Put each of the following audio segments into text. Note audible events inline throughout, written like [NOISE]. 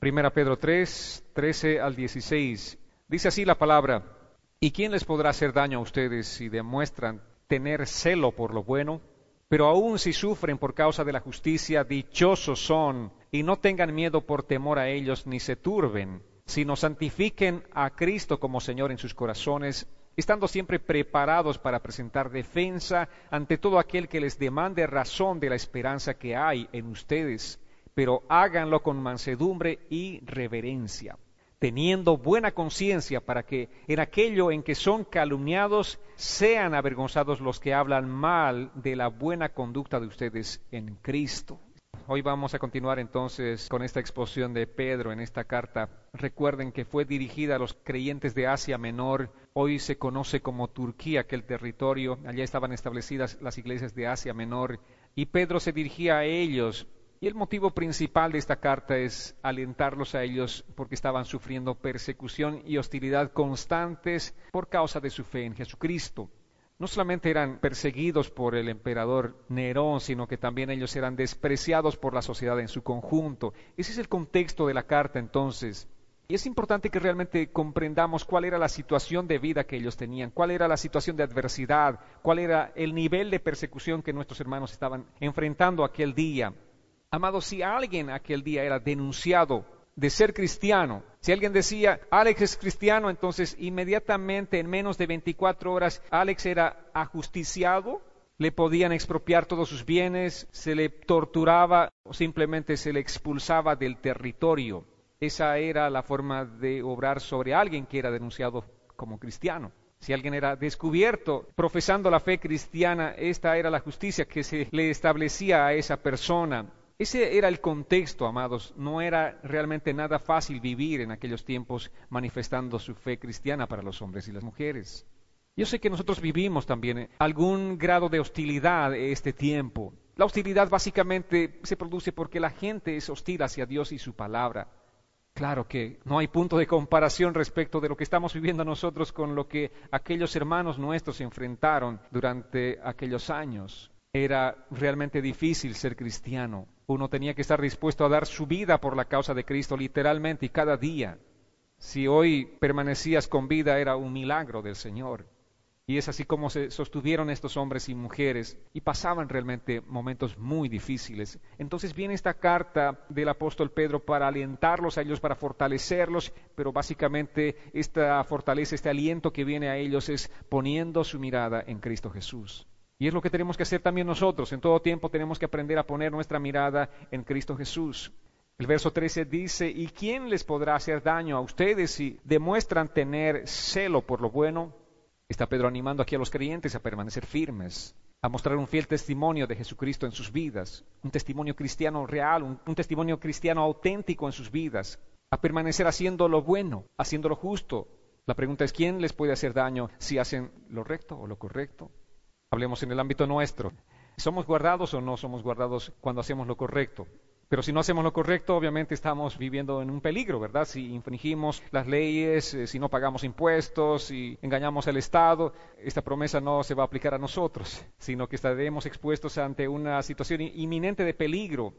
Primera Pedro 3, 13 al 16. Dice así la palabra, ¿y quién les podrá hacer daño a ustedes si demuestran tener celo por lo bueno? Pero aun si sufren por causa de la justicia, dichosos son, y no tengan miedo por temor a ellos, ni se turben, sino santifiquen a Cristo como Señor en sus corazones, estando siempre preparados para presentar defensa ante todo aquel que les demande razón de la esperanza que hay en ustedes, pero háganlo con mansedumbre y reverencia teniendo buena conciencia para que en aquello en que son calumniados sean avergonzados los que hablan mal de la buena conducta de ustedes en Cristo. Hoy vamos a continuar entonces con esta exposición de Pedro en esta carta. Recuerden que fue dirigida a los creyentes de Asia Menor. Hoy se conoce como Turquía, aquel territorio. Allá estaban establecidas las iglesias de Asia Menor. Y Pedro se dirigía a ellos y el motivo principal de esta carta es alentarlos a ellos porque estaban sufriendo persecución y hostilidad constantes por causa de su fe en Jesucristo. No solamente eran perseguidos por el emperador Nerón, sino que también ellos eran despreciados por la sociedad en su conjunto. Ese es el contexto de la carta entonces. Y es importante que realmente comprendamos cuál era la situación de vida que ellos tenían, cuál era la situación de adversidad, cuál era el nivel de persecución que nuestros hermanos estaban enfrentando aquel día. Amado, si alguien aquel día era denunciado de ser cristiano, si alguien decía, Alex es cristiano, entonces inmediatamente en menos de 24 horas Alex era ajusticiado, le podían expropiar todos sus bienes, se le torturaba o simplemente se le expulsaba del territorio. Esa era la forma de obrar sobre alguien que era denunciado como cristiano. Si alguien era descubierto profesando la fe cristiana, esta era la justicia que se le establecía a esa persona. Ese era el contexto, amados. No era realmente nada fácil vivir en aquellos tiempos manifestando su fe cristiana para los hombres y las mujeres. Yo sé que nosotros vivimos también algún grado de hostilidad este tiempo. La hostilidad básicamente se produce porque la gente es hostil hacia Dios y su palabra. Claro que no hay punto de comparación respecto de lo que estamos viviendo nosotros con lo que aquellos hermanos nuestros enfrentaron durante aquellos años. Era realmente difícil ser cristiano. Uno tenía que estar dispuesto a dar su vida por la causa de Cristo literalmente y cada día. Si hoy permanecías con vida era un milagro del Señor. Y es así como se sostuvieron estos hombres y mujeres y pasaban realmente momentos muy difíciles. Entonces viene esta carta del apóstol Pedro para alentarlos a ellos, para fortalecerlos, pero básicamente esta fortaleza, este aliento que viene a ellos es poniendo su mirada en Cristo Jesús. Y es lo que tenemos que hacer también nosotros. En todo tiempo tenemos que aprender a poner nuestra mirada en Cristo Jesús. El verso 13 dice, ¿y quién les podrá hacer daño a ustedes si demuestran tener celo por lo bueno? Está Pedro animando aquí a los creyentes a permanecer firmes, a mostrar un fiel testimonio de Jesucristo en sus vidas, un testimonio cristiano real, un, un testimonio cristiano auténtico en sus vidas, a permanecer haciendo lo bueno, haciendo lo justo. La pregunta es, ¿quién les puede hacer daño si hacen lo recto o lo correcto? Hablemos en el ámbito nuestro. ¿Somos guardados o no somos guardados cuando hacemos lo correcto? Pero si no hacemos lo correcto, obviamente estamos viviendo en un peligro, ¿verdad? Si infringimos las leyes, eh, si no pagamos impuestos, si engañamos al Estado, esta promesa no se va a aplicar a nosotros, sino que estaremos expuestos ante una situación inminente de peligro.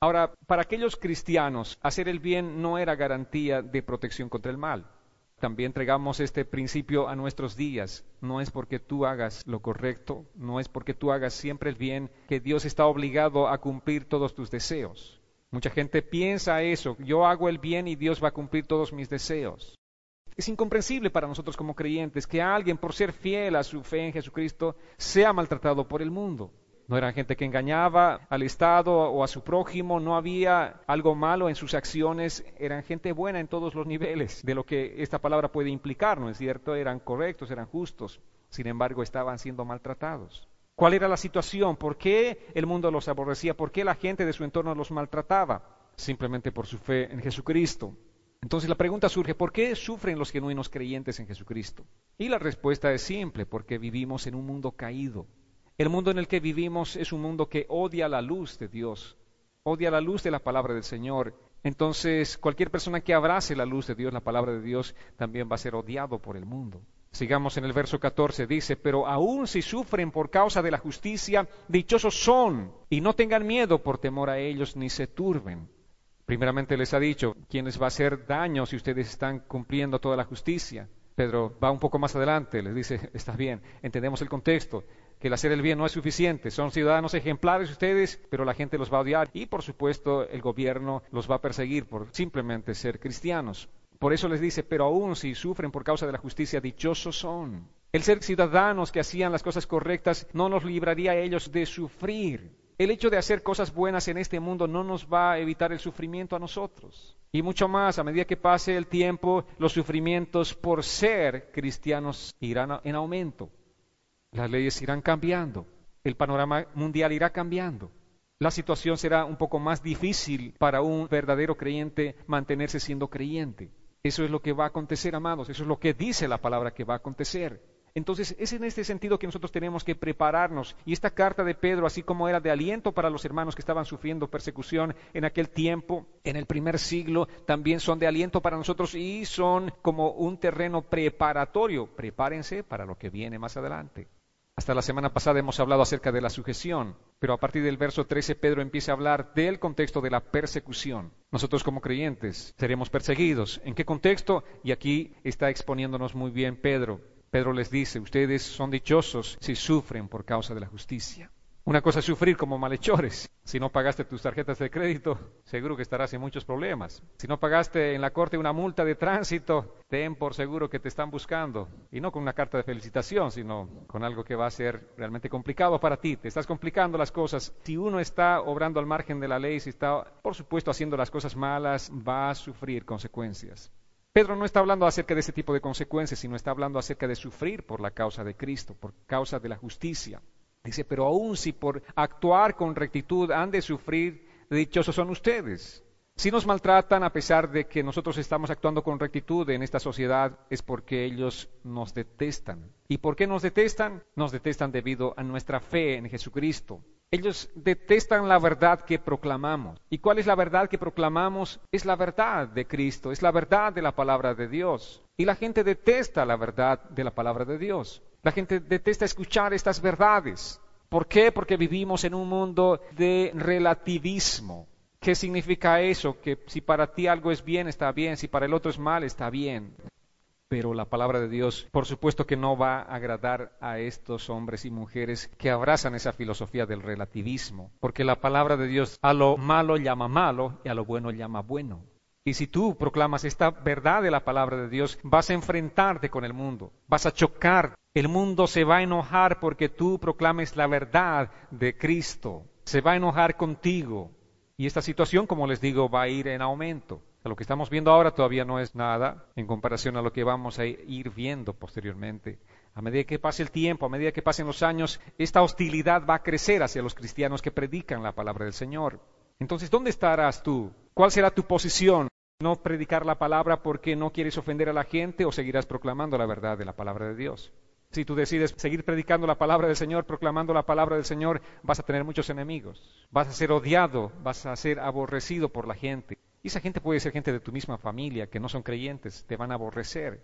Ahora, para aquellos cristianos, hacer el bien no era garantía de protección contra el mal. También entregamos este principio a nuestros días. No es porque tú hagas lo correcto, no es porque tú hagas siempre el bien, que Dios está obligado a cumplir todos tus deseos. Mucha gente piensa eso, yo hago el bien y Dios va a cumplir todos mis deseos. Es incomprensible para nosotros como creyentes que alguien, por ser fiel a su fe en Jesucristo, sea maltratado por el mundo. No eran gente que engañaba al Estado o a su prójimo, no había algo malo en sus acciones, eran gente buena en todos los niveles de lo que esta palabra puede implicar, ¿no es cierto? Eran correctos, eran justos, sin embargo estaban siendo maltratados. ¿Cuál era la situación? ¿Por qué el mundo los aborrecía? ¿Por qué la gente de su entorno los maltrataba? Simplemente por su fe en Jesucristo. Entonces la pregunta surge, ¿por qué sufren los genuinos creyentes en Jesucristo? Y la respuesta es simple, porque vivimos en un mundo caído. El mundo en el que vivimos es un mundo que odia la luz de Dios, odia la luz de la palabra del Señor. Entonces, cualquier persona que abrace la luz de Dios, la palabra de Dios, también va a ser odiado por el mundo. Sigamos en el verso 14, dice, pero aun si sufren por causa de la justicia, dichosos son, y no tengan miedo por temor a ellos, ni se turben. Primeramente les ha dicho, ¿quién les va a hacer daño si ustedes están cumpliendo toda la justicia? Pedro va un poco más adelante, les dice, está bien, entendemos el contexto, que el hacer el bien no es suficiente, son ciudadanos ejemplares ustedes, pero la gente los va a odiar y por supuesto el gobierno los va a perseguir por simplemente ser cristianos. Por eso les dice, pero aún si sufren por causa de la justicia, dichosos son. El ser ciudadanos que hacían las cosas correctas no nos libraría a ellos de sufrir. El hecho de hacer cosas buenas en este mundo no nos va a evitar el sufrimiento a nosotros. Y mucho más, a medida que pase el tiempo, los sufrimientos por ser cristianos irán en aumento. Las leyes irán cambiando. El panorama mundial irá cambiando. La situación será un poco más difícil para un verdadero creyente mantenerse siendo creyente. Eso es lo que va a acontecer, amados. Eso es lo que dice la palabra que va a acontecer. Entonces, es en este sentido que nosotros tenemos que prepararnos. Y esta carta de Pedro, así como era de aliento para los hermanos que estaban sufriendo persecución en aquel tiempo, en el primer siglo, también son de aliento para nosotros y son como un terreno preparatorio. Prepárense para lo que viene más adelante. Hasta la semana pasada hemos hablado acerca de la sujeción, pero a partir del verso 13 Pedro empieza a hablar del contexto de la persecución. Nosotros como creyentes seremos perseguidos. ¿En qué contexto? Y aquí está exponiéndonos muy bien Pedro. Pedro les dice, ustedes son dichosos si sufren por causa de la justicia. Una cosa es sufrir como malhechores. Si no pagaste tus tarjetas de crédito, seguro que estarás en muchos problemas. Si no pagaste en la corte una multa de tránsito, ten por seguro que te están buscando. Y no con una carta de felicitación, sino con algo que va a ser realmente complicado para ti. Te estás complicando las cosas. Si uno está obrando al margen de la ley, si está, por supuesto, haciendo las cosas malas, va a sufrir consecuencias. Pedro no está hablando acerca de ese tipo de consecuencias, sino está hablando acerca de sufrir por la causa de Cristo, por causa de la justicia. Dice, pero aún si por actuar con rectitud han de sufrir, dichosos son ustedes. Si nos maltratan a pesar de que nosotros estamos actuando con rectitud en esta sociedad, es porque ellos nos detestan. ¿Y por qué nos detestan? Nos detestan debido a nuestra fe en Jesucristo. Ellos detestan la verdad que proclamamos. ¿Y cuál es la verdad que proclamamos? Es la verdad de Cristo, es la verdad de la palabra de Dios. Y la gente detesta la verdad de la palabra de Dios. La gente detesta escuchar estas verdades. ¿Por qué? Porque vivimos en un mundo de relativismo. ¿Qué significa eso? Que si para ti algo es bien, está bien, si para el otro es mal, está bien. Pero la palabra de Dios, por supuesto que no va a agradar a estos hombres y mujeres que abrazan esa filosofía del relativismo, porque la palabra de Dios a lo malo llama malo y a lo bueno llama bueno. Y si tú proclamas esta verdad de la palabra de Dios, vas a enfrentarte con el mundo, vas a chocar. El mundo se va a enojar porque tú proclames la verdad de Cristo. Se va a enojar contigo. Y esta situación, como les digo, va a ir en aumento. Lo que estamos viendo ahora todavía no es nada en comparación a lo que vamos a ir viendo posteriormente. A medida que pase el tiempo, a medida que pasen los años, esta hostilidad va a crecer hacia los cristianos que predican la palabra del Señor. Entonces, ¿dónde estarás tú? ¿Cuál será tu posición? ¿No predicar la palabra porque no quieres ofender a la gente o seguirás proclamando la verdad de la palabra de Dios? Si tú decides seguir predicando la palabra del Señor, proclamando la palabra del Señor, vas a tener muchos enemigos. Vas a ser odiado, vas a ser aborrecido por la gente. Y esa gente puede ser gente de tu misma familia, que no son creyentes, te van a aborrecer.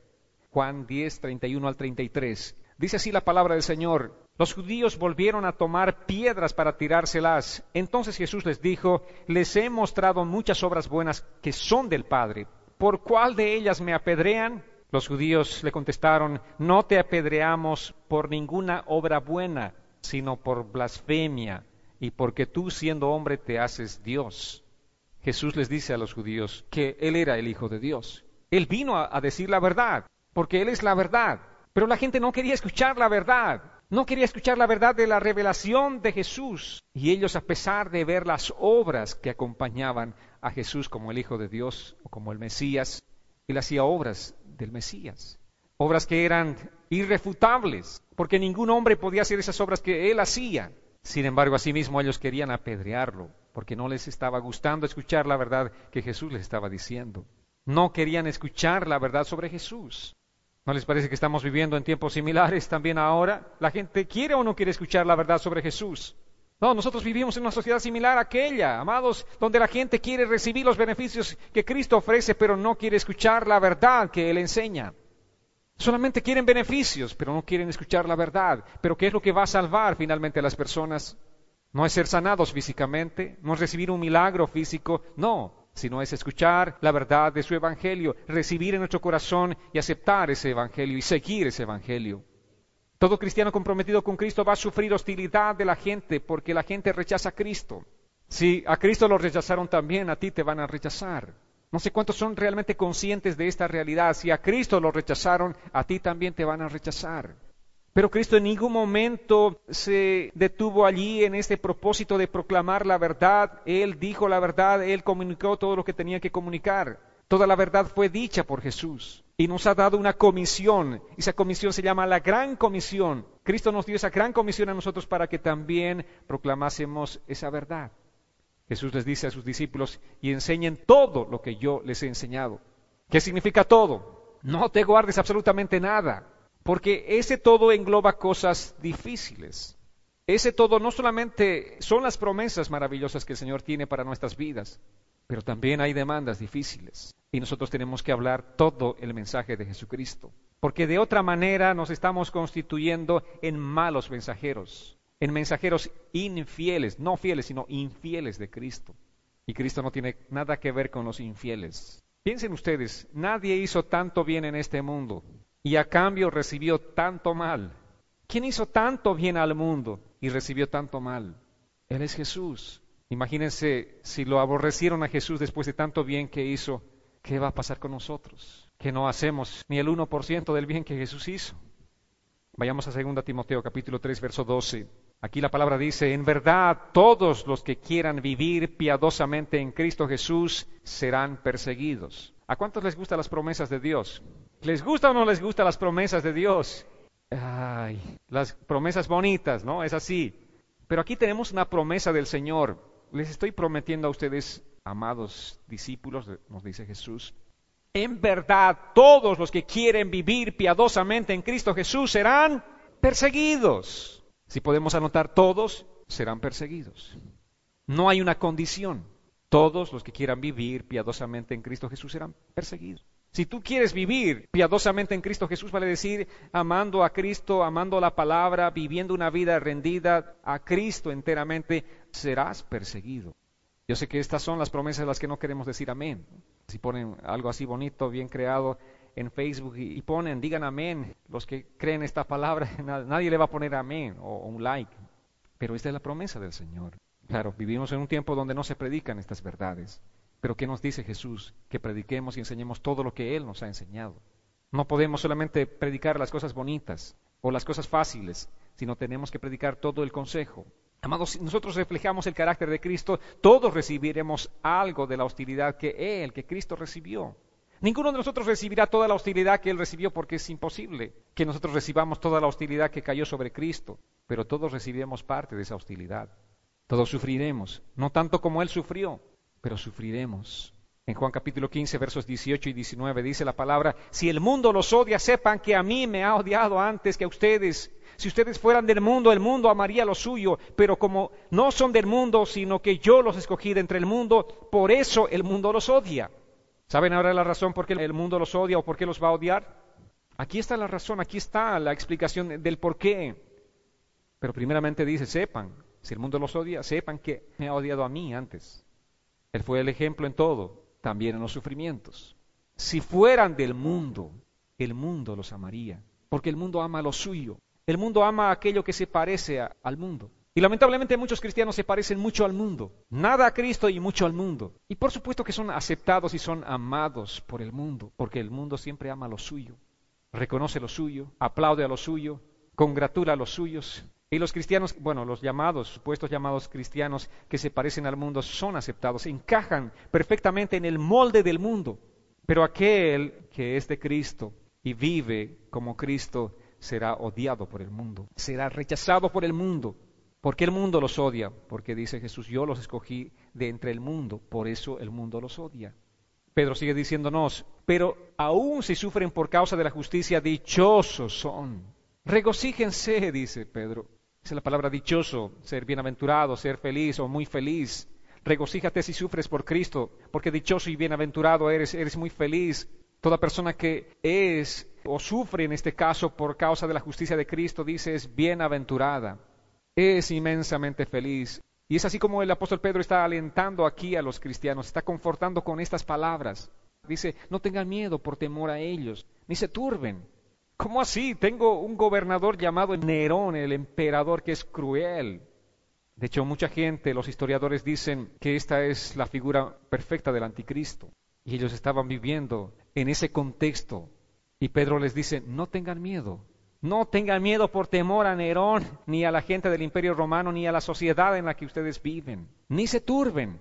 Juan 10, 31 al 33. Dice así la palabra del Señor. Los judíos volvieron a tomar piedras para tirárselas. Entonces Jesús les dijo, les he mostrado muchas obras buenas que son del Padre. ¿Por cuál de ellas me apedrean? Los judíos le contestaron, no te apedreamos por ninguna obra buena, sino por blasfemia y porque tú siendo hombre te haces Dios. Jesús les dice a los judíos que Él era el Hijo de Dios. Él vino a, decir la verdad, porque Él es la verdad. Pero la gente no quería escuchar la verdad. No quería escuchar la verdad de la revelación de Jesús. Y ellos, a pesar de ver las obras que acompañaban a Jesús como el Hijo de Dios o como el Mesías, Él hacía obras del Mesías. Obras que eran irrefutables, porque ningún hombre podía hacer esas obras que Él hacía. Sin embargo, asimismo ellos querían apedrearlo, porque no les estaba gustando escuchar la verdad que Jesús les estaba diciendo. No querían escuchar la verdad sobre Jesús. ¿No les parece que estamos viviendo en tiempos similares también ahora? La gente quiere o no quiere escuchar la verdad sobre Jesús. No, nosotros vivimos en una sociedad similar a aquella, amados, donde la gente quiere recibir los beneficios que Cristo ofrece, pero no quiere escuchar la verdad que Él enseña. Solamente quieren beneficios, pero no quieren escuchar la verdad. Pero ¿qué es lo que va a salvar finalmente a las personas? No es ser sanados físicamente, no es recibir un milagro físico, no. Sino es escuchar la verdad de su Evangelio, recibir en nuestro corazón y aceptar ese Evangelio y seguir ese Evangelio. Todo cristiano comprometido con Cristo va a sufrir hostilidad de la gente porque la gente rechaza a Cristo. Si a Cristo lo rechazaron también, a ti te van a rechazar. No sé cuántos son realmente conscientes de esta realidad. Si a Cristo lo rechazaron, a ti también te van a rechazar. Pero Cristo en ningún momento se detuvo allí en este propósito de proclamar la verdad. Él dijo la verdad, Él comunicó todo lo que tenía que comunicar. Toda la verdad fue dicha por Jesús y nos ha dado una comisión. Esa comisión se llama la gran comisión. Cristo nos dio esa gran comisión a nosotros para que también proclamásemos esa verdad. Jesús les dice a sus discípulos y enseñen todo lo que yo les he enseñado. ¿Qué significa todo? No te guardes absolutamente nada. Porque ese todo engloba cosas difíciles. Ese todo no solamente son las promesas maravillosas que el Señor tiene para nuestras vidas, pero también hay demandas difíciles. Y nosotros tenemos que hablar todo el mensaje de Jesucristo. Porque de otra manera nos estamos constituyendo en malos mensajeros, en mensajeros infieles, no fieles, sino infieles de Cristo. Y Cristo no tiene nada que ver con los infieles. Piensen ustedes, nadie hizo tanto bien en este mundo y a cambio recibió tanto mal. ¿Quién hizo tanto bien al mundo y recibió tanto mal? Él es Jesús. Imagínense si lo aborrecieron a Jesús después de tanto bien que hizo, ¿qué va a pasar con nosotros? Que no hacemos ni el 1% del bien que Jesús hizo. Vayamos a 2 Timoteo capítulo 3 verso 12. Aquí la palabra dice, en verdad todos los que quieran vivir piadosamente en Cristo Jesús serán perseguidos. ¿A cuántos les gustan las promesas de Dios? ¿Les gusta o no les gustan las promesas de Dios? Ay, las promesas bonitas, ¿no? Es así. Pero aquí tenemos una promesa del Señor. Les estoy prometiendo a ustedes, amados discípulos, nos dice Jesús, en verdad todos los que quieren vivir piadosamente en Cristo Jesús serán perseguidos. Si podemos anotar, todos serán perseguidos. No hay una condición. Todos los que quieran vivir piadosamente en Cristo Jesús serán perseguidos. Si tú quieres vivir piadosamente en Cristo Jesús, vale decir amando a Cristo, amando la palabra, viviendo una vida rendida a Cristo enteramente, serás perseguido. Yo sé que estas son las promesas de las que no queremos decir amén. Si ponen algo así bonito, bien creado en Facebook y ponen, digan amén, los que creen esta palabra, [LAUGHS] nadie le va a poner amén o un like. Pero esta es la promesa del Señor. Claro, vivimos en un tiempo donde no se predican estas verdades. Pero ¿qué nos dice Jesús? Que prediquemos y enseñemos todo lo que Él nos ha enseñado. No podemos solamente predicar las cosas bonitas o las cosas fáciles, sino tenemos que predicar todo el consejo. Amados, si nosotros reflejamos el carácter de Cristo, todos recibiremos algo de la hostilidad que Él, que Cristo recibió. Ninguno de nosotros recibirá toda la hostilidad que Él recibió porque es imposible que nosotros recibamos toda la hostilidad que cayó sobre Cristo, pero todos recibiremos parte de esa hostilidad. Todos sufriremos, no tanto como Él sufrió, pero sufriremos. En Juan capítulo 15, versos 18 y 19 dice la palabra, si el mundo los odia, sepan que a mí me ha odiado antes que a ustedes. Si ustedes fueran del mundo, el mundo amaría lo suyo, pero como no son del mundo, sino que yo los escogí de entre el mundo, por eso el mundo los odia. ¿Saben ahora la razón por qué el mundo los odia o por qué los va a odiar? Aquí está la razón, aquí está la explicación del por qué. Pero primeramente dice, sepan, si el mundo los odia, sepan que me ha odiado a mí antes. Él fue el ejemplo en todo, también en los sufrimientos. Si fueran del mundo, el mundo los amaría, porque el mundo ama lo suyo. El mundo ama aquello que se parece al mundo. Y lamentablemente muchos cristianos se parecen mucho al mundo. Nada a Cristo y mucho al mundo. Y por supuesto que son aceptados y son amados por el mundo, porque el mundo siempre ama lo suyo. Reconoce lo suyo, aplaude a lo suyo, congratula a los suyos, y los cristianos, bueno, los llamados, supuestos llamados cristianos que se parecen al mundo son aceptados, encajan perfectamente en el molde del mundo. Pero aquel que es de Cristo y vive como Cristo será odiado por el mundo, será rechazado por el mundo. ¿Por qué el mundo los odia? Porque dice Jesús, yo los escogí de entre el mundo, por eso el mundo los odia. Pedro sigue diciéndonos, pero aún si sufren por causa de la justicia, dichosos son. Regocíjense, dice Pedro, es la palabra dichoso, ser bienaventurado, ser feliz o muy feliz. Regocíjate si sufres por Cristo, porque dichoso y bienaventurado eres, eres muy feliz. Toda persona que es o sufre en este caso por causa de la justicia de Cristo, dice, es bienaventurada, es inmensamente feliz. Y es así como el apóstol Pedro está alentando aquí a los cristianos, está confortando con estas palabras. Dice, no tengan miedo por temor a ellos, ni se turben. ¿Cómo así? Tengo un gobernador llamado Nerón, el emperador, que es cruel. De hecho, mucha gente, los historiadores dicen que esta es la figura perfecta del anticristo. Y ellos estaban viviendo en ese contexto. Y Pedro les dice, no tengan miedo. No tengan miedo por temor a Nerón, ni a la gente del imperio romano, ni a la sociedad en la que ustedes viven. Ni se turben.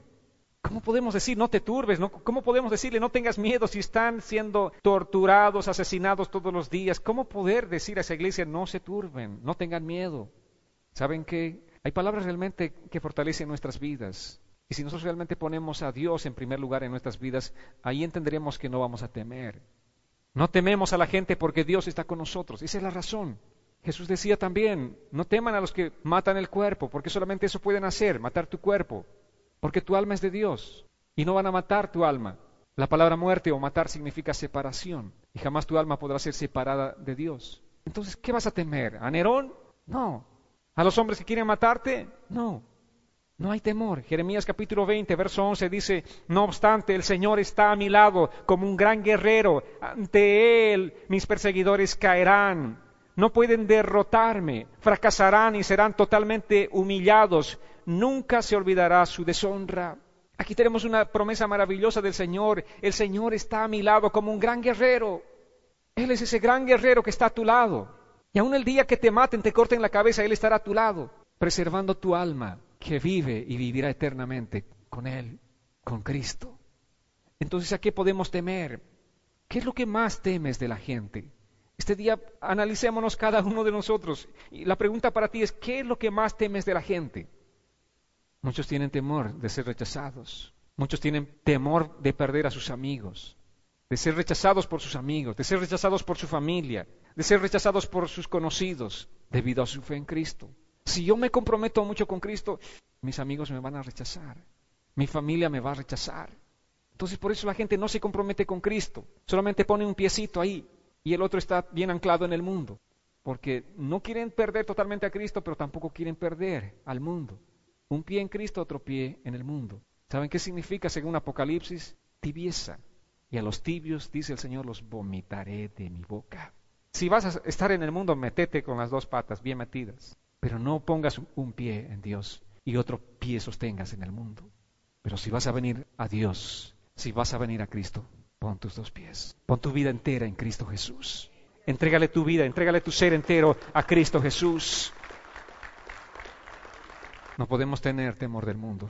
¿Cómo podemos decir no te turbes? ¿Cómo podemos decirle no tengas miedo si están siendo torturados, asesinados todos los días? ¿Cómo poder decir a esa iglesia no se turben, no tengan miedo? ¿Saben qué? Hay palabras realmente que fortalecen nuestras vidas. Y si nosotros realmente ponemos a Dios en primer lugar en nuestras vidas, ahí entenderemos que no vamos a temer. No tememos a la gente porque Dios está con nosotros. Esa es la razón. Jesús decía también, no teman a los que matan el cuerpo, porque solamente eso pueden hacer, matar tu cuerpo porque tu alma es de Dios y no van a matar tu alma. La palabra muerte o matar significa separación y jamás tu alma podrá ser separada de Dios. Entonces, ¿qué vas a temer? ¿A Nerón? No. ¿A los hombres que quieren matarte? No. No hay temor. Jeremías capítulo 20, verso 11 dice, no obstante, el Señor está a mi lado como un gran guerrero. Ante Él mis perseguidores caerán. No pueden derrotarme. Fracasarán y serán totalmente humillados nunca se olvidará su deshonra. Aquí tenemos una promesa maravillosa del Señor. El Señor está a mi lado como un gran guerrero. Él es ese gran guerrero que está a tu lado. Y aun el día que te maten, te corten la cabeza, Él estará a tu lado, preservando tu alma, que vive y vivirá eternamente con Él, con Cristo. Entonces, ¿a qué podemos temer? ¿Qué es lo que más temes de la gente? Este día analicémonos cada uno de nosotros. Y la pregunta para ti es, ¿qué es lo que más temes de la gente? Muchos tienen temor de ser rechazados. Muchos tienen temor de perder a sus amigos, de ser rechazados por sus amigos, de ser rechazados por su familia, de ser rechazados por sus conocidos debido a su fe en Cristo. Si yo me comprometo mucho con Cristo, mis amigos me van a rechazar, mi familia me va a rechazar. Entonces por eso la gente no se compromete con Cristo, solamente pone un piecito ahí y el otro está bien anclado en el mundo, porque no quieren perder totalmente a Cristo, pero tampoco quieren perder al mundo. Un pie en Cristo, otro pie en el mundo. ¿Saben qué significa según Apocalipsis? Tibieza. Y a los tibios, dice el Señor, los vomitaré de mi boca. Si vas a estar en el mundo, metete con las dos patas bien metidas. Pero no pongas un pie en Dios y otro pie sostengas en el mundo. Pero si vas a venir a Dios, si vas a venir a Cristo, pon tus dos pies. Pon tu vida entera en Cristo Jesús. Entrégale tu vida, entrégale tu ser entero a Cristo Jesús. No podemos tener temor del mundo.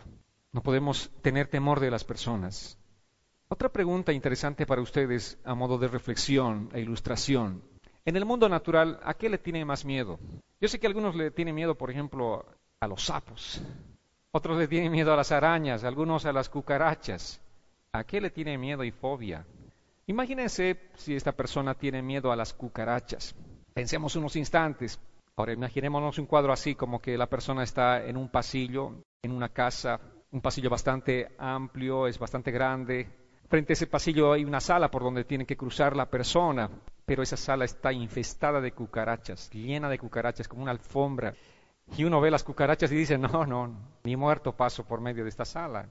No podemos tener temor de las personas. Otra pregunta interesante para ustedes a modo de reflexión e ilustración. En el mundo natural, ¿a qué le tiene más miedo? Yo sé que algunos le tienen miedo, por ejemplo, a los sapos. Otros le tienen miedo a las arañas, algunos a las cucarachas. ¿A qué le tiene miedo y fobia? Imagínense si esta persona tiene miedo a las cucarachas. Pensemos unos instantes. Ahora imaginémonos un cuadro así, como que la persona está en un pasillo, en una casa, un pasillo bastante amplio, es bastante grande. Frente a ese pasillo hay una sala por donde tiene que cruzar la persona, pero esa sala está infestada de cucarachas, llena de cucarachas, como una alfombra. Y uno ve las cucarachas y dice, no, no, ni muerto paso por medio de esta sala.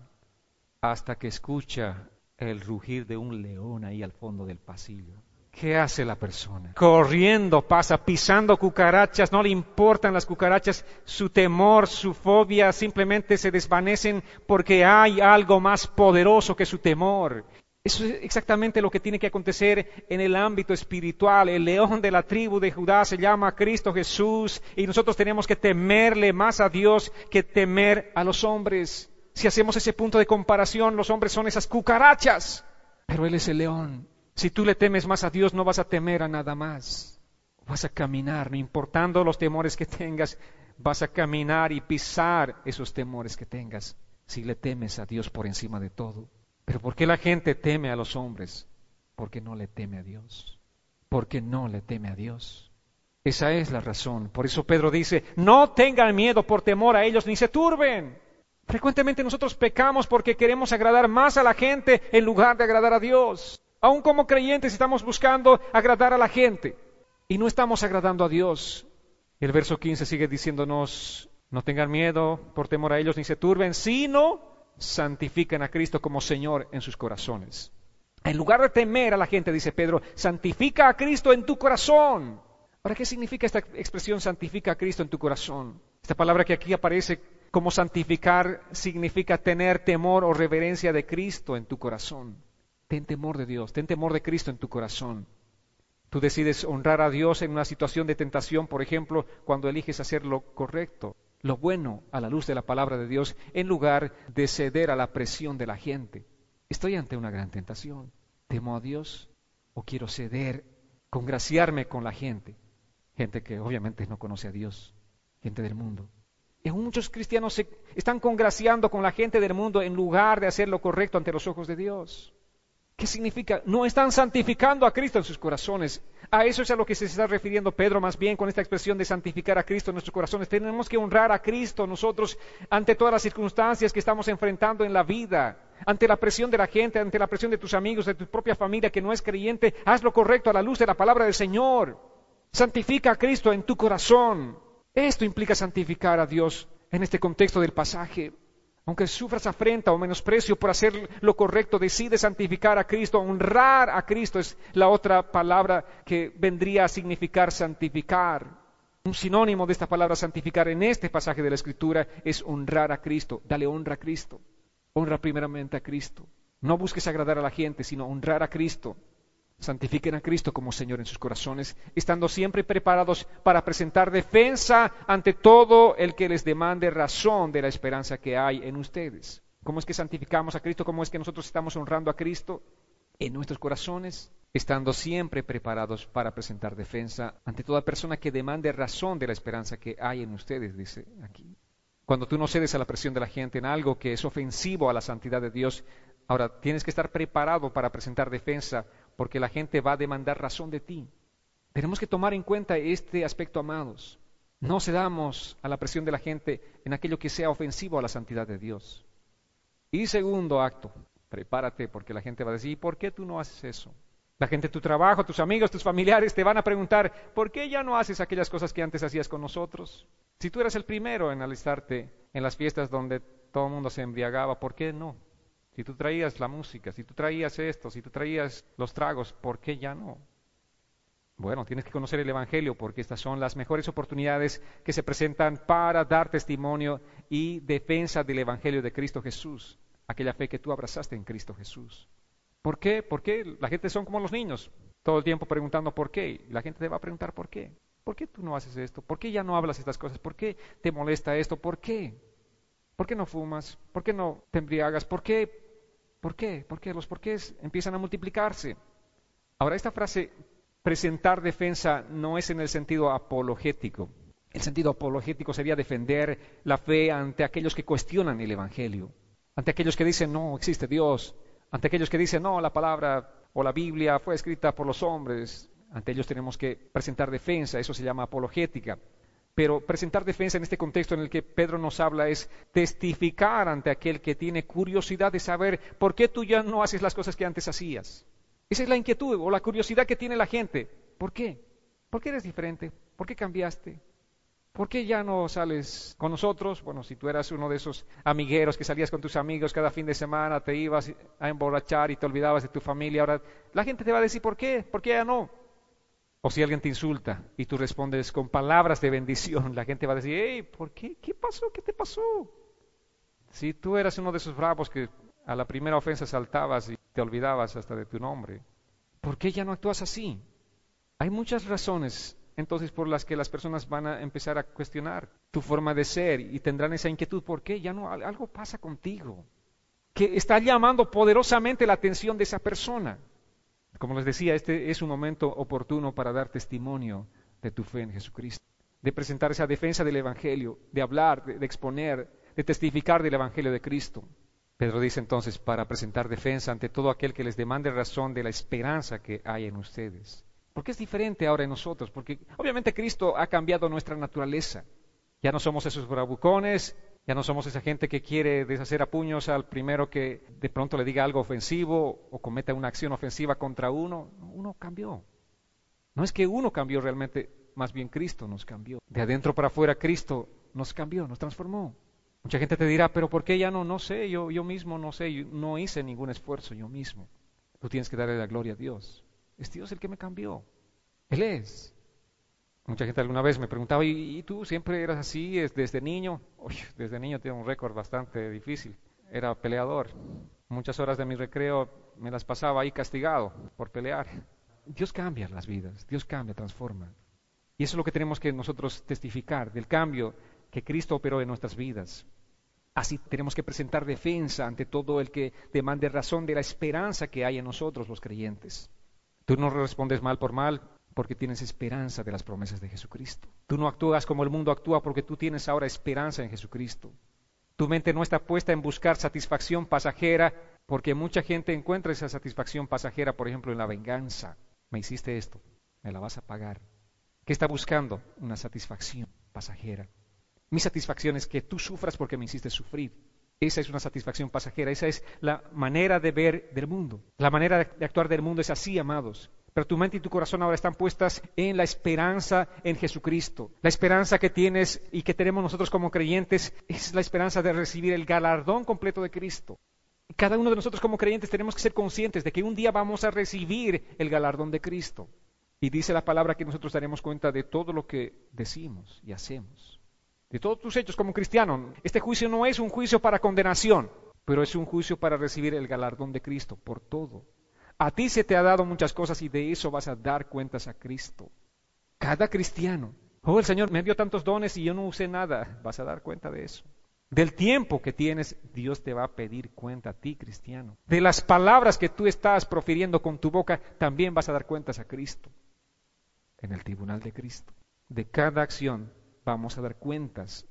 Hasta que escucha el rugir de un león ahí al fondo del pasillo. ¿Qué hace la persona? Corriendo pasa, pisando cucarachas, no le importan las cucarachas, su temor, su fobia simplemente se desvanecen porque hay algo más poderoso que su temor. Eso es exactamente lo que tiene que acontecer en el ámbito espiritual. El león de la tribu de Judá se llama Cristo Jesús y nosotros tenemos que temerle más a Dios que temer a los hombres. Si hacemos ese punto de comparación, los hombres son esas cucarachas, pero Él es el león si tú le temes más a Dios, no vas a temer a nada más. Vas a caminar, no importando los temores que tengas, vas a caminar y pisar esos temores que tengas, si le temes a Dios por encima de todo. Pero ¿por qué la gente teme a los hombres? Porque no le teme a Dios. Porque no le teme a Dios. Esa es la razón. Por eso Pedro dice, no tengan miedo por temor a ellos, ni se turben. Frecuentemente nosotros pecamos porque queremos agradar más a la gente en lugar de agradar a Dios. Aún como creyentes estamos buscando agradar a la gente y no estamos agradando a Dios. El verso 15 sigue diciéndonos, No tengan miedo por temor a ellos ni se turben, sino santifiquen a Cristo como Señor en sus corazones. En lugar de temer a la gente, dice Pedro, santifica a Cristo en tu corazón. Ahora, ¿qué significa esta expresión santifica a Cristo en tu corazón? Esta palabra que aquí aparece como santificar significa tener temor o reverencia de Cristo en tu corazón. Ten temor de Dios, ten temor de Cristo en tu corazón. Tú decides honrar a Dios en una situación de tentación, por ejemplo, cuando eliges hacer lo correcto, lo bueno a la luz de la palabra de Dios, en lugar de ceder a la presión de la gente. Estoy ante una gran tentación. ¿Temo a Dios o quiero ceder, congraciarme con la gente? Gente que obviamente no conoce a Dios, gente del mundo. Muchos cristianos se están congraciando con la gente del mundo en lugar de hacer lo correcto ante los ojos de Dios. ¿Qué significa? No están santificando a Cristo en sus corazones. A eso es a lo que se está refiriendo Pedro más bien con esta expresión de santificar a Cristo en nuestros corazones. Tenemos que honrar a Cristo nosotros ante todas las circunstancias que estamos enfrentando en la vida, ante la presión de la gente, ante la presión de tus amigos, de tu propia familia que no es creyente. Haz lo correcto a la luz de la palabra del Señor. Santifica a Cristo en tu corazón. Esto implica santificar a Dios en este contexto del pasaje. Aunque sufras afrenta o menosprecio por hacer lo correcto, decide santificar a Cristo, honrar a Cristo es la otra palabra que vendría a significar santificar. Un sinónimo de esta palabra santificar en este pasaje de la Escritura es honrar a Cristo. Dale honra a Cristo. Honra primeramente a Cristo. No busques agradar a la gente, sino honrar a Cristo. Santifiquen a Cristo como Señor en sus corazones, estando siempre preparados para presentar defensa ante todo el que les demande razón de la esperanza que hay en ustedes. ¿Cómo es que santificamos a Cristo? ¿Cómo es que nosotros estamos honrando a Cristo? En nuestros corazones, estando siempre preparados para presentar defensa ante toda persona que demande razón de la esperanza que hay en ustedes, dice aquí. Cuando tú no cedes a la presión de la gente en algo que es ofensivo a la santidad de Dios, ahora tienes que estar preparado para presentar defensa porque la gente va a demandar razón de ti. Tenemos que tomar en cuenta este aspecto, amados. No cedamos a la presión de la gente en aquello que sea ofensivo a la santidad de Dios. Y segundo acto, prepárate porque la gente va a decir, ¿por qué tú no haces eso? La gente, tu trabajo, tus amigos, tus familiares te van a preguntar, ¿por qué ya no haces aquellas cosas que antes hacías con nosotros? Si tú eras el primero en alistarte en las fiestas donde todo el mundo se embriagaba, ¿por qué no? Si tú traías la música, si tú traías esto, si tú traías los tragos, ¿por qué ya no? Bueno, tienes que conocer el Evangelio porque estas son las mejores oportunidades que se presentan para dar testimonio y defensa del Evangelio de Cristo Jesús, aquella fe que tú abrazaste en Cristo Jesús. ¿Por qué? ¿Por qué? La gente son como los niños, todo el tiempo preguntando por qué. La gente te va a preguntar por qué. ¿Por qué tú no haces esto? ¿Por qué ya no hablas estas cosas? ¿Por qué te molesta esto? ¿Por qué? ¿Por qué no fumas? ¿Por qué no te embriagas? ¿Por qué? ¿Por qué? ¿Por qué? Los porqués empiezan a multiplicarse. Ahora, esta frase, presentar defensa, no es en el sentido apologético. El sentido apologético sería defender la fe ante aquellos que cuestionan el Evangelio, ante aquellos que dicen no existe Dios, ante aquellos que dicen no, la palabra o la Biblia fue escrita por los hombres. Ante ellos tenemos que presentar defensa, eso se llama apologética. Pero presentar defensa en este contexto en el que Pedro nos habla es testificar ante aquel que tiene curiosidad de saber por qué tú ya no haces las cosas que antes hacías. Esa es la inquietud o la curiosidad que tiene la gente. ¿Por qué? ¿Por qué eres diferente? ¿Por qué cambiaste? ¿Por qué ya no sales con nosotros? Bueno, si tú eras uno de esos amigueros que salías con tus amigos cada fin de semana, te ibas a emborrachar y te olvidabas de tu familia, ahora la gente te va a decir, ¿por qué? ¿Por qué ya no? O si alguien te insulta y tú respondes con palabras de bendición, la gente va a decir, hey, ¿por qué? ¿Qué pasó? ¿Qué te pasó? Si tú eras uno de esos bravos que a la primera ofensa saltabas y te olvidabas hasta de tu nombre, ¿por qué ya no actúas así? Hay muchas razones entonces por las que las personas van a empezar a cuestionar tu forma de ser y tendrán esa inquietud, ¿por qué? Ya no, algo pasa contigo, que está llamando poderosamente la atención de esa persona. Como les decía, este es un momento oportuno para dar testimonio de tu fe en Jesucristo, de presentar esa defensa del Evangelio, de hablar, de, exponer, de testificar del Evangelio de Cristo. Pedro dice entonces, para presentar defensa ante todo aquel que les demande razón de la esperanza que hay en ustedes. ¿Por qué es diferente ahora en nosotros? Porque obviamente Cristo ha cambiado nuestra naturaleza. Ya no somos esos bravucones, ya no somos esa gente que quiere deshacer a puños al primero que de pronto le diga algo ofensivo o cometa una acción ofensiva contra uno. Uno cambió. No es que uno cambió realmente, más bien Cristo nos cambió. De adentro para afuera Cristo nos cambió, nos transformó. Mucha gente te dirá, pero ¿por qué ya no? No sé, yo, yo mismo no sé, yo no hice ningún esfuerzo yo mismo. Tú tienes que darle la gloria a Dios. Es Dios el que me cambió. Él es. Mucha gente alguna vez me preguntaba, ¿y, tú siempre eras así desde niño? Uy, desde niño tengo un récord bastante difícil. Era peleador. Muchas horas de mi recreo me las pasaba ahí castigado por pelear. Dios cambia las vidas, Dios cambia, transforma. Y eso es lo que tenemos que nosotros testificar, del cambio que Cristo operó en nuestras vidas. Así tenemos que presentar defensa ante todo el que demande razón de la esperanza que hay en nosotros los creyentes. Tú no respondes mal por mal porque tienes esperanza de las promesas de Jesucristo. Tú no actúas como el mundo actúa porque tú tienes ahora esperanza en Jesucristo. Tu mente no está puesta en buscar satisfacción pasajera porque mucha gente encuentra esa satisfacción pasajera, por ejemplo, en la venganza. Me hiciste esto, me la vas a pagar. ¿Qué está buscando? Una satisfacción pasajera. Mi satisfacción es que tú sufras porque me hiciste sufrir. Esa es una satisfacción pasajera, esa es la manera de ver del mundo. La manera de actuar del mundo es así, amados. Pero tu mente y tu corazón ahora están puestas en la esperanza en Jesucristo. La esperanza que tienes y que tenemos nosotros como creyentes es la esperanza de recibir el galardón completo de Cristo. Cada uno de nosotros como creyentes tenemos que ser conscientes de que un día vamos a recibir el galardón de Cristo. Y dice la palabra que nosotros daremos cuenta de todo lo que decimos y hacemos de todos tus hechos como cristiano. Este juicio no es un juicio para condenación, pero es un juicio para recibir el galardón de Cristo por todo. A ti se te ha dado muchas cosas y de eso vas a dar cuentas a Cristo. Cada cristiano. Oh, el Señor me dio tantos dones y yo no usé nada. Vas a dar cuenta de eso. Del tiempo que tienes, Dios te va a pedir cuenta a ti, cristiano. De las palabras que tú estás profiriendo con tu boca, también vas a dar cuentas a Cristo. En el tribunal de Cristo. De cada acción vamos a dar cuentas.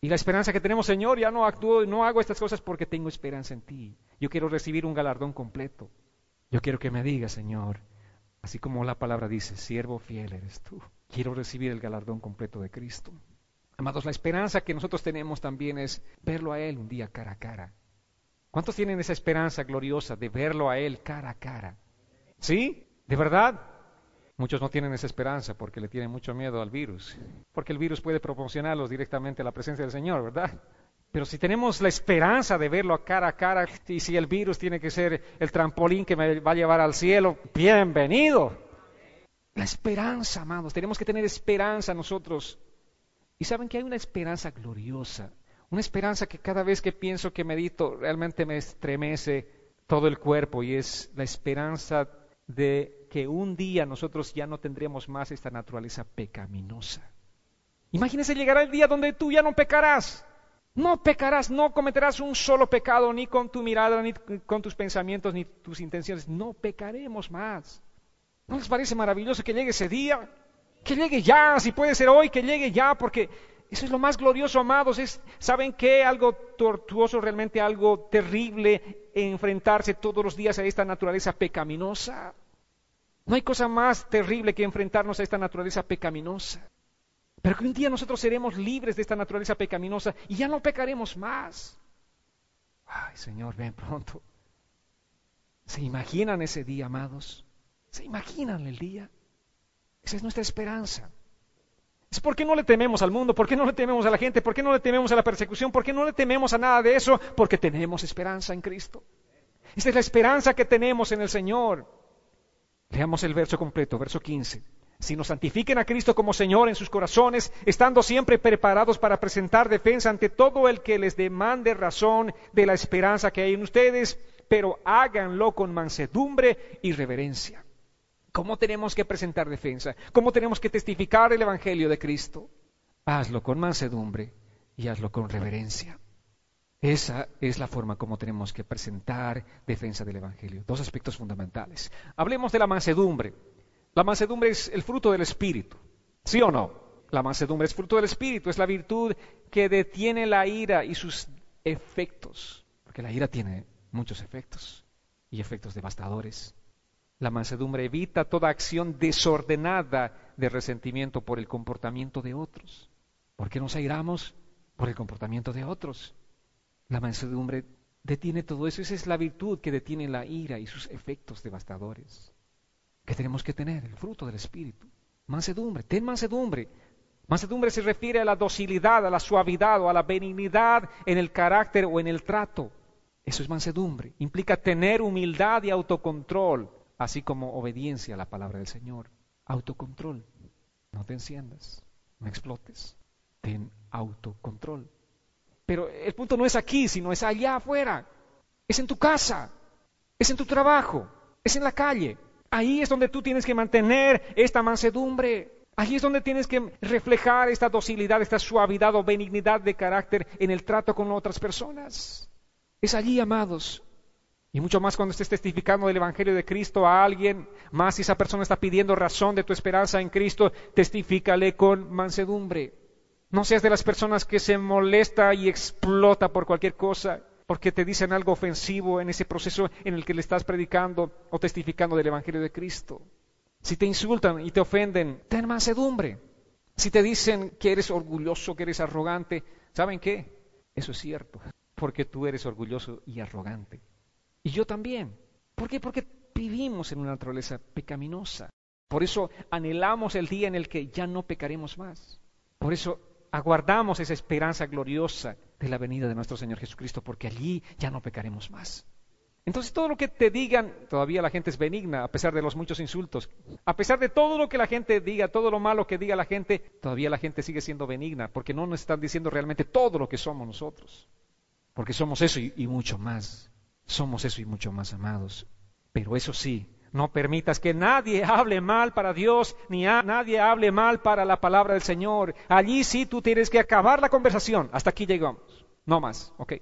Y la esperanza que tenemos, Señor, ya no actúo, no hago estas cosas porque tengo esperanza en ti. Yo quiero recibir un galardón completo. Yo quiero que me digas, Señor, así como la palabra dice, siervo fiel eres tú. Quiero recibir el galardón completo de Cristo. Amados, la esperanza que nosotros tenemos también es verlo a Él un día cara a cara. ¿Cuántos tienen esa esperanza gloriosa de verlo a Él cara a cara? ¿Sí? ¿De verdad? Muchos no tienen esa esperanza porque le tienen mucho miedo al virus, porque el virus puede proporcionarlos directamente a la presencia del Señor, ¿verdad? Pero si tenemos la esperanza de verlo cara a cara, y si el virus tiene que ser el trampolín que me va a llevar al cielo, bienvenido. La esperanza, amados, tenemos que tener esperanza nosotros. Y saben que hay una esperanza gloriosa, una esperanza que cada vez que pienso que medito realmente me estremece todo el cuerpo y es la esperanza de que un día nosotros ya no tendremos más esta naturaleza pecaminosa. Imagínese llegará el día donde tú ya no pecarás. No pecarás, no cometerás un solo pecado, ni con tu mirada, ni con tus pensamientos, ni tus intenciones. No pecaremos más. ¿No les parece maravilloso que llegue ese día? Que llegue ya, si puede ser hoy, que llegue ya, porque eso es lo más glorioso, amados. Es, ¿Saben qué? Algo tortuoso, realmente algo terrible, enfrentarse todos los días a esta naturaleza pecaminosa. No hay cosa más terrible que enfrentarnos a esta naturaleza pecaminosa. Pero que un día nosotros seremos libres de esta naturaleza pecaminosa y ya no pecaremos más. Ay, Señor, ven pronto. ¿Se imaginan ese día, amados? ¿Se imaginan el día? Esa es nuestra esperanza. Es por qué no le tememos al mundo, por qué no le tememos a la gente, por qué no le tememos a la persecución, por qué no le tememos a nada de eso, porque tenemos esperanza en Cristo. Esta es la esperanza que tenemos en el Señor. Leamos el verso completo, verso 15. Si nos santifiquen a Cristo como Señor en sus corazones, estando siempre preparados para presentar defensa ante todo el que les demande razón de la esperanza que hay en ustedes, pero háganlo con mansedumbre y reverencia. ¿Cómo tenemos que presentar defensa? ¿Cómo tenemos que testificar el Evangelio de Cristo? Hazlo con mansedumbre y hazlo con reverencia. Esa es la forma como tenemos que presentar defensa del Evangelio. Dos aspectos fundamentales. Hablemos de la mansedumbre. La mansedumbre es el fruto del Espíritu. ¿Sí o no? La mansedumbre es fruto del Espíritu, es la virtud que detiene la ira y sus efectos. Porque la ira tiene muchos efectos y efectos devastadores. La mansedumbre evita toda acción desordenada de resentimiento por el comportamiento de otros. ¿Por qué nos airamos? Por el comportamiento de otros. La mansedumbre detiene todo eso. Esa es la virtud que detiene la ira y sus efectos devastadores. Que tenemos que tener el fruto del Espíritu. Mansedumbre, ten mansedumbre. Mansedumbre se refiere a la docilidad, a la suavidad o a la benignidad en el carácter o en el trato. Eso es mansedumbre. Implica tener humildad y autocontrol, así como obediencia a la palabra del Señor. Autocontrol. No te enciendas, no explotes. Ten autocontrol. Pero el punto no es aquí, sino es allá afuera. Es en tu casa, es en tu trabajo, es en la calle. Ahí es donde tú tienes que mantener esta mansedumbre. Ahí es donde tienes que reflejar esta docilidad, esta suavidad o benignidad de carácter en el trato con otras personas. Es allí, amados. Y mucho más cuando estés testificando del Evangelio de Cristo a alguien, más si esa persona está pidiendo razón de tu esperanza en Cristo, testifícale con mansedumbre. No seas de las personas que se molesta y explota por cualquier cosa, porque te dicen algo ofensivo en ese proceso en el que le estás predicando o testificando del Evangelio de Cristo. Si te insultan y te ofenden, ten mansedumbre. Si te dicen que eres orgulloso, que eres arrogante, ¿saben qué? Eso es cierto, porque tú eres orgulloso y arrogante. Y yo también. ¿Por qué? Porque vivimos en una naturaleza pecaminosa. Por eso anhelamos el día en el que ya no pecaremos más. Por eso aguardamos esa esperanza gloriosa de la venida de nuestro Señor Jesucristo, porque allí ya no pecaremos más. Entonces todo lo que te digan, todavía la gente es benigna, a pesar de los muchos insultos. A pesar de todo lo que la gente diga, todo lo malo que diga la gente, todavía la gente sigue siendo benigna, porque no nos están diciendo realmente todo lo que somos nosotros. Porque somos eso y, mucho más. Somos eso y mucho más amados. Pero eso sí, no permitas que nadie hable mal para Dios, ni nadie hable mal para la palabra del Señor. Allí sí tú tienes que acabar la conversación. Hasta aquí llegamos. No más. Ok,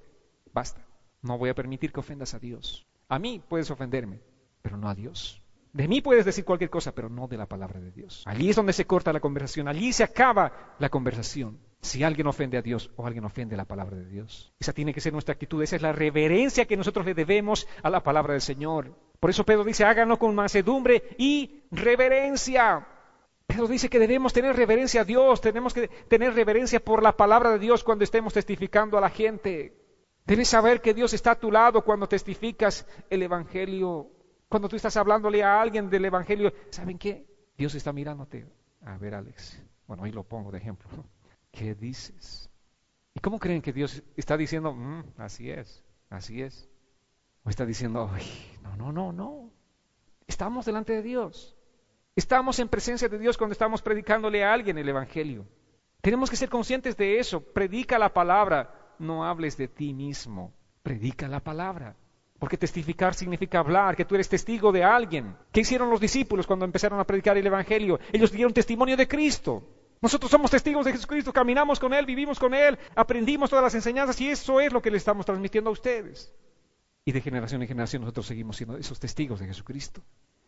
basta. No voy a permitir que ofendas a Dios. A mí puedes ofenderme, pero no a Dios. De mí puedes decir cualquier cosa, pero no de la palabra de Dios. Allí es donde se corta la conversación, allí se acaba la conversación. Si alguien ofende a Dios o alguien ofende la palabra de Dios. Esa tiene que ser nuestra actitud, esa es la reverencia que nosotros le debemos a la palabra del Señor. Por eso Pedro dice, háganlo con mansedumbre y reverencia. Pedro dice que debemos tener reverencia a Dios, tenemos que tener reverencia por la palabra de Dios cuando estemos testificando a la gente. Debes saber que Dios está a tu lado cuando testificas el Evangelio. Cuando tú estás hablándole a alguien del Evangelio, ¿saben qué? Dios está mirándote. A ver, Alex. Bueno, ahí lo pongo de ejemplo. [LAUGHS] ¿Qué dices? ¿Y cómo creen que Dios está diciendo, mm, así es, así es? O está diciendo, no, no, no, no. Estamos delante de Dios. Estamos en presencia de Dios cuando estamos predicándole a alguien el Evangelio. Tenemos que ser conscientes de eso. Predica la palabra. No hables de ti mismo. Predica la palabra. Porque testificar significa hablar, que tú eres testigo de alguien. ¿Qué hicieron los discípulos cuando empezaron a predicar el Evangelio? Ellos dieron testimonio de Cristo. Nosotros somos testigos de Jesucristo, caminamos con Él, vivimos con Él, aprendimos todas las enseñanzas y eso es lo que le estamos transmitiendo a ustedes. Y de generación en generación nosotros seguimos siendo esos testigos de Jesucristo.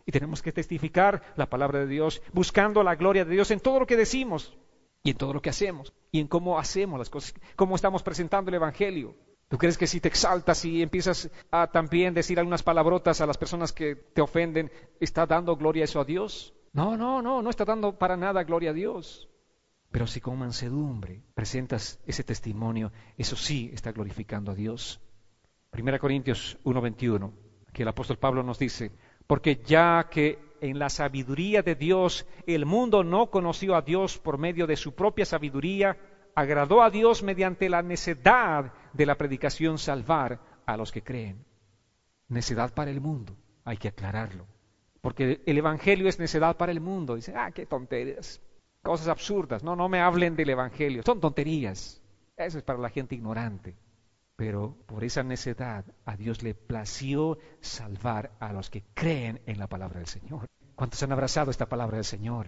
Y tenemos que testificar la palabra de Dios, buscando la gloria de Dios en todo lo que decimos y en todo lo que hacemos y en cómo hacemos las cosas, cómo estamos presentando el Evangelio. ¿Tú crees que si te exaltas y empiezas a también decir algunas palabrotas a las personas que te ofenden, está dando gloria eso a Dios? No, no, no, no está dando para nada gloria a Dios. Pero si con mansedumbre presentas ese testimonio, eso sí está glorificando a Dios. Primera Corintios 1:21, que el apóstol Pablo nos dice, porque ya que en la sabiduría de Dios el mundo no conoció a Dios por medio de su propia sabiduría, agradó a Dios mediante la necedad de la predicación salvar a los que creen. Necedad para el mundo, hay que aclararlo, porque el Evangelio es necedad para el mundo. Dice, ah, qué tonterías, cosas absurdas, no, no me hablen del Evangelio, son tonterías. Eso es para la gente ignorante. Pero por esa necedad a Dios le plació salvar a los que creen en la palabra del Señor. ¿Cuántos han abrazado esta palabra del Señor?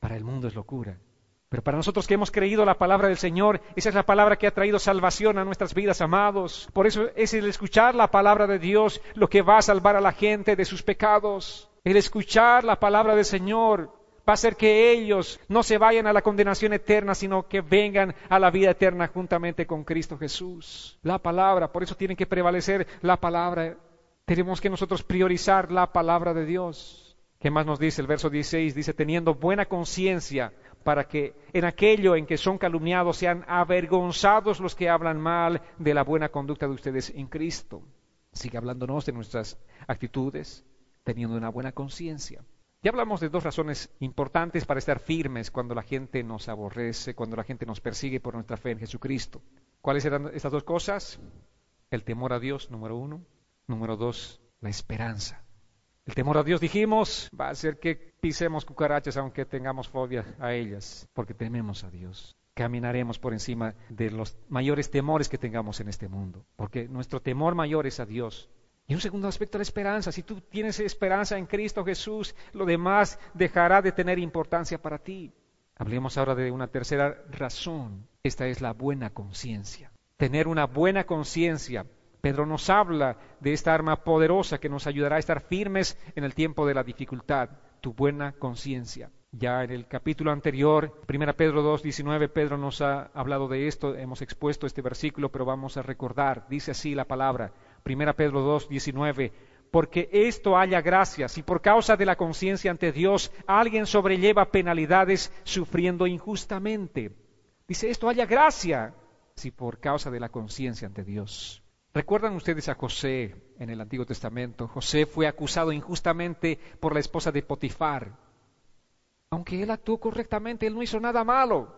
Para el mundo es locura. Pero para nosotros que hemos creído la palabra del Señor, esa es la palabra que ha traído salvación a nuestras vidas, amados. Por eso es el escuchar la palabra de Dios lo que va a salvar a la gente de sus pecados. El escuchar la palabra del Señor va a hacer que ellos no se vayan a la condenación eterna, sino que vengan a la vida eterna juntamente con Cristo Jesús. La palabra, por eso tiene que prevalecer la palabra. Tenemos que nosotros priorizar la palabra de Dios. ¿Qué más nos dice el verso 16? Dice, teniendo buena conciencia para que en aquello en que son calumniados sean avergonzados los que hablan mal de la buena conducta de ustedes en Cristo. Sigue hablándonos de nuestras actitudes, teniendo una buena conciencia. Ya hablamos de dos razones importantes para estar firmes cuando la gente nos aborrece, cuando la gente nos persigue por nuestra fe en Jesucristo. ¿Cuáles eran estas dos cosas? El temor a Dios, número uno. Número dos, la esperanza. El temor a Dios, dijimos, va a hacer que pisemos cucarachas aunque tengamos fobia a ellas, porque tememos a Dios. Caminaremos por encima de los mayores temores que tengamos en este mundo, porque nuestro temor mayor es a Dios. Y un segundo aspecto, la esperanza. Si tú tienes esperanza en Cristo Jesús, lo demás dejará de tener importancia para ti. Hablemos ahora de una tercera razón. Esta es la buena conciencia. Tener una buena conciencia. Pedro nos habla de esta arma poderosa que nos ayudará a estar firmes en el tiempo de la dificultad, tu buena conciencia. Ya en el capítulo anterior, 1 Pedro 2, 19, Pedro nos ha hablado de esto, hemos expuesto este versículo, pero vamos a recordar, dice así la palabra, 1 Pedro 2, 19, porque esto haya gracia, si por causa de la conciencia ante Dios alguien sobrelleva penalidades sufriendo injustamente. Dice, esto haya gracia, si por causa de la conciencia ante Dios. ¿Recuerdan ustedes a José en el Antiguo Testamento? José fue acusado injustamente por la esposa de Potifar. Aunque él actuó correctamente, él no hizo nada malo.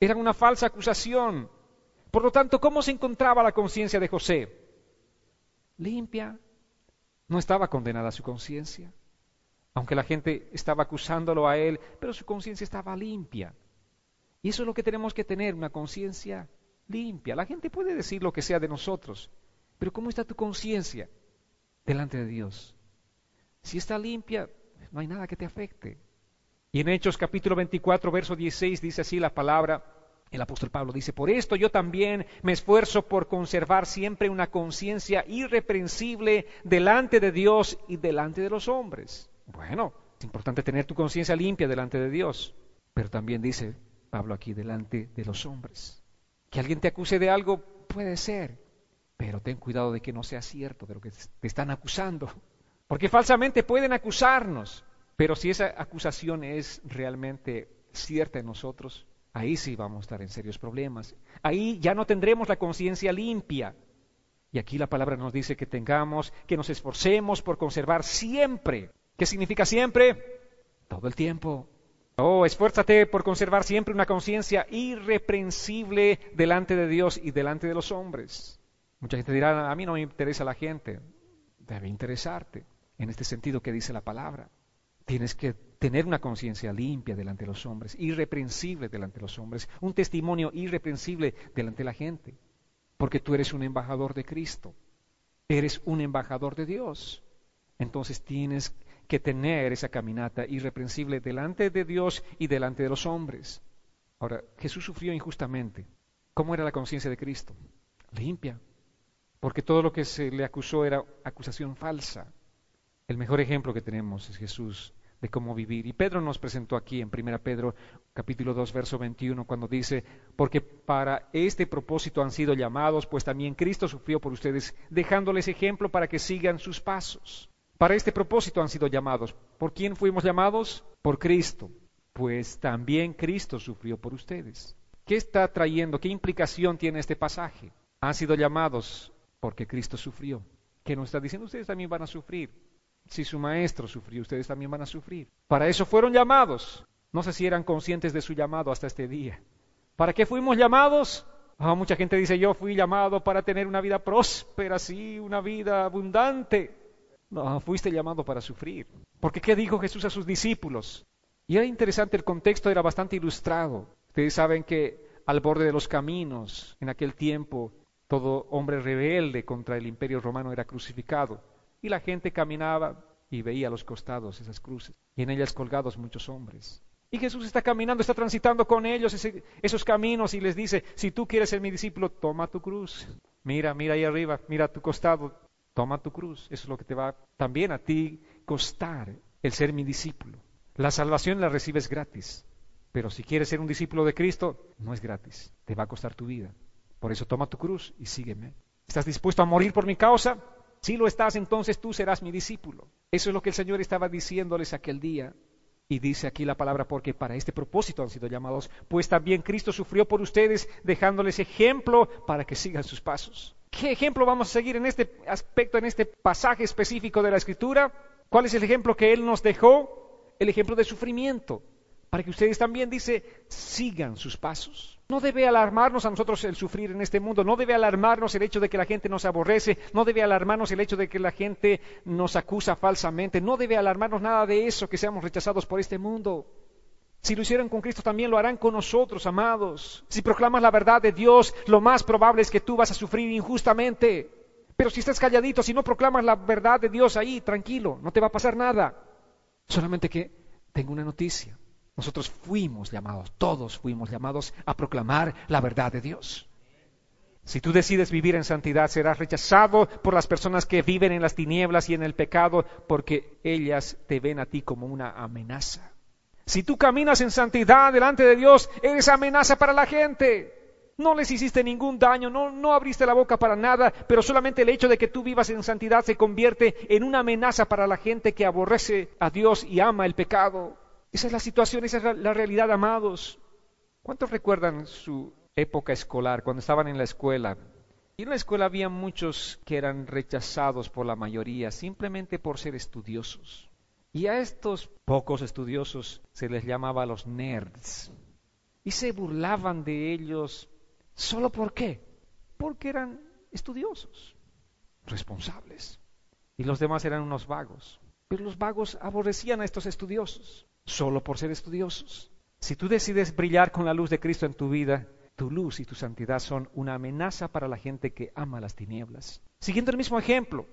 Era una falsa acusación. Por lo tanto, ¿cómo se encontraba la conciencia de José? Limpia. No estaba condenada su conciencia, aunque la gente estaba acusándolo a él, pero su conciencia estaba limpia. Y eso es lo que tenemos que tener, una conciencia limpia. La gente puede decir lo que sea de nosotros, pero ¿cómo está tu conciencia delante de Dios? Si está limpia, no hay nada que te afecte. Y en Hechos capítulo 24, verso 16 dice así la palabra, el apóstol Pablo dice, por esto yo también me esfuerzo por conservar siempre una conciencia irreprensible delante de Dios y delante de los hombres. Bueno, es importante tener tu conciencia limpia delante de Dios, pero también dice Pablo aquí delante de los hombres. Que alguien te acuse de algo puede ser, pero ten cuidado de que no sea cierto de lo que te están acusando, porque falsamente pueden acusarnos, pero si esa acusación es realmente cierta en nosotros, ahí sí vamos a estar en serios problemas. Ahí ya no tendremos la conciencia limpia. Y aquí la palabra nos dice que tengamos, que nos esforcemos por conservar siempre. ¿Qué significa siempre? Todo el tiempo. Oh, esfuérzate por conservar siempre una conciencia irreprensible delante de Dios y delante de los hombres. Mucha gente dirá, a mí no me interesa la gente. Debe interesarte en este sentido que dice la palabra. Tienes que tener una conciencia limpia delante de los hombres, irreprensible delante de los hombres, un testimonio irreprensible delante de la gente, porque tú eres un embajador de Cristo, eres un embajador de Dios. Entonces tienes que tener esa caminata irreprensible delante de Dios y delante de los hombres. Ahora, Jesús sufrió injustamente. ¿Cómo era la conciencia de Cristo? Limpia, porque todo lo que se le acusó era acusación falsa. El mejor ejemplo que tenemos es Jesús de cómo vivir. Y Pedro nos presentó aquí en 1 Pedro capítulo 2 verso 21 cuando dice, porque para este propósito han sido llamados, pues también Cristo sufrió por ustedes, dejándoles ejemplo para que sigan sus pasos. Para este propósito han sido llamados. ¿Por quién fuimos llamados? Por Cristo. Pues también Cristo sufrió por ustedes. ¿Qué está trayendo? ¿Qué implicación tiene este pasaje? Han sido llamados porque Cristo sufrió. ¿Qué nos está diciendo? Ustedes también van a sufrir. Si su maestro sufrió, ustedes también van a sufrir. Para eso fueron llamados. No sé si eran conscientes de su llamado hasta este día. ¿Para qué fuimos llamados? Ah, mucha gente dice, yo fui llamado para tener una vida próspera, sí, una vida abundante. No, fuiste llamado para sufrir. Porque ¿qué dijo Jesús a sus discípulos? Y era interesante, el contexto era bastante ilustrado. Ustedes saben que al borde de los caminos, en aquel tiempo, todo hombre rebelde contra el imperio romano era crucificado. Y la gente caminaba y veía a los costados esas cruces, y en ellas colgados muchos hombres. Y Jesús está caminando, está transitando con ellos esos caminos y les dice, si tú quieres ser mi discípulo, toma tu cruz. Mira, mira ahí arriba, mira a tu costado, toma tu cruz. Eso es lo que te va también a ti costar el ser mi discípulo. La salvación la recibes gratis, pero si quieres ser un discípulo de Cristo, no es gratis, te va a costar tu vida. Por eso toma tu cruz y sígueme. ¿Estás dispuesto a morir por mi causa? Si lo estás, entonces tú serás mi discípulo. Eso es lo que el Señor estaba diciéndoles aquel día. Y dice aquí la palabra, porque para este propósito han sido llamados, pues también Cristo sufrió por ustedes, dejándoles ejemplo para que sigan sus pasos. ¿Qué ejemplo vamos a seguir en este aspecto, en este pasaje específico de la Escritura? ¿Cuál es el ejemplo que Él nos dejó? el ejemplo de sufrimiento, para que ustedes también, dice, sigan sus pasos. No debe alarmarnos a nosotros el sufrir en este mundo, no debe alarmarnos el hecho de que la gente nos aborrece, no debe alarmarnos el hecho de que la gente nos acusa falsamente, no debe alarmarnos nada de eso, que seamos rechazados por este mundo. Si lo hicieron con Cristo, también lo harán con nosotros, amados. Si proclamas la verdad de Dios, lo más probable es que tú vas a sufrir injustamente. Pero si estás calladito, si no proclamas la verdad de Dios ahí, tranquilo, no te va a pasar nada. Solamente que tengo una noticia. Nosotros fuimos llamados, todos fuimos llamados a proclamar la verdad de Dios. Si tú decides vivir en santidad, serás rechazado por las personas que viven en las tinieblas y en el pecado, porque ellas te ven a ti como una amenaza. Si tú caminas en santidad delante de Dios, eres amenaza para la gente. No les hiciste ningún daño, no, no abriste la boca para nada, pero solamente el hecho de que tú vivas en santidad se convierte en una amenaza para la gente que aborrece a Dios y ama el pecado. Esa es la situación, esa es la, realidad, amados. ¿Cuántos recuerdan su época escolar, cuando estaban en la escuela? Y en la escuela había muchos que eran rechazados por la mayoría simplemente por ser estudiosos. Y a estos pocos estudiosos se les llamaba los nerds. Y se burlaban de ellos solo por qué? Porque eran estudiosos, responsables. Y los demás eran unos vagos. Pero los vagos aborrecían a estos estudiosos solo por ser estudiosos. Si tú decides brillar con la luz de Cristo en tu vida, tu luz y tu santidad son una amenaza para la gente que ama las tinieblas. Siguiendo el mismo ejemplo,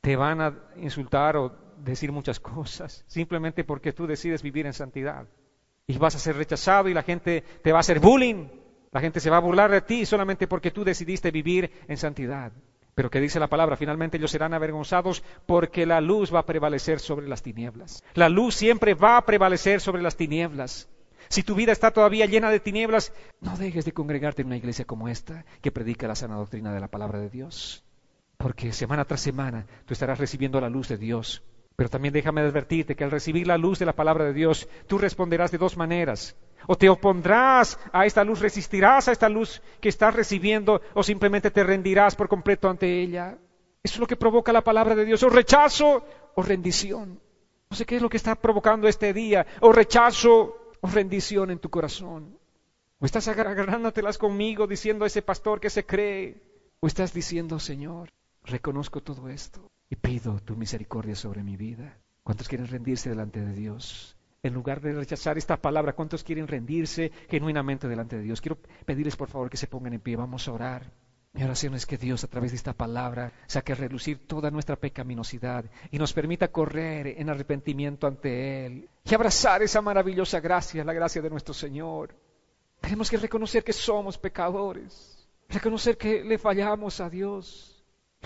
te van a insultar o decir muchas cosas [LAUGHS] simplemente porque tú decides vivir en santidad. Y vas a ser rechazado y la gente te va a hacer bullying. La gente se va a burlar de ti solamente porque tú decidiste vivir en santidad. Pero que dice la palabra, finalmente ellos serán avergonzados porque la luz va a prevalecer sobre las tinieblas. La luz siempre va a prevalecer sobre las tinieblas. Si tu vida está todavía llena de tinieblas, no dejes de congregarte en una iglesia como esta que predica la sana doctrina de la palabra de Dios. Porque semana tras semana tú estarás recibiendo la luz de Dios. Pero también déjame advertirte que al recibir la luz de la palabra de Dios, tú responderás de dos maneras. O te opondrás a esta luz, resistirás a esta luz que estás recibiendo, o simplemente te rendirás por completo ante ella. Eso es lo que provoca la palabra de Dios, o rechazo o rendición. No sé qué es lo que está provocando este día, o rechazo o rendición en tu corazón. O estás agarrándotelas conmigo diciendo a ese pastor que se cree, o estás diciendo, Señor, reconozco todo esto y pido tu misericordia sobre mi vida. ¿Cuántos quieren rendirse delante de Dios? En lugar de rechazar esta palabra, ¿cuántos quieren rendirse genuinamente delante de Dios? Quiero pedirles por favor que se pongan en pie, vamos a orar. Mi oración es que Dios a través de esta palabra saque a relucir toda nuestra pecaminosidad y nos permita correr en arrepentimiento ante Él y abrazar esa maravillosa gracia, la gracia de nuestro Señor. Tenemos que reconocer que somos pecadores, reconocer que le fallamos a Dios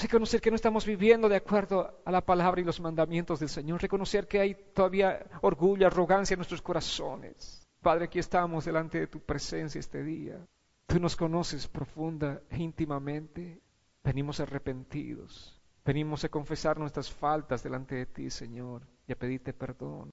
Reconocer que no estamos viviendo de acuerdo a la palabra y los mandamientos del Señor. Reconocer que hay todavía orgullo, arrogancia en nuestros corazones. Padre, aquí estamos delante de tu presencia este día. Tú nos conoces profunda e íntimamente. Venimos arrepentidos. Venimos a confesar nuestras faltas delante de ti, Señor, y a pedirte perdón.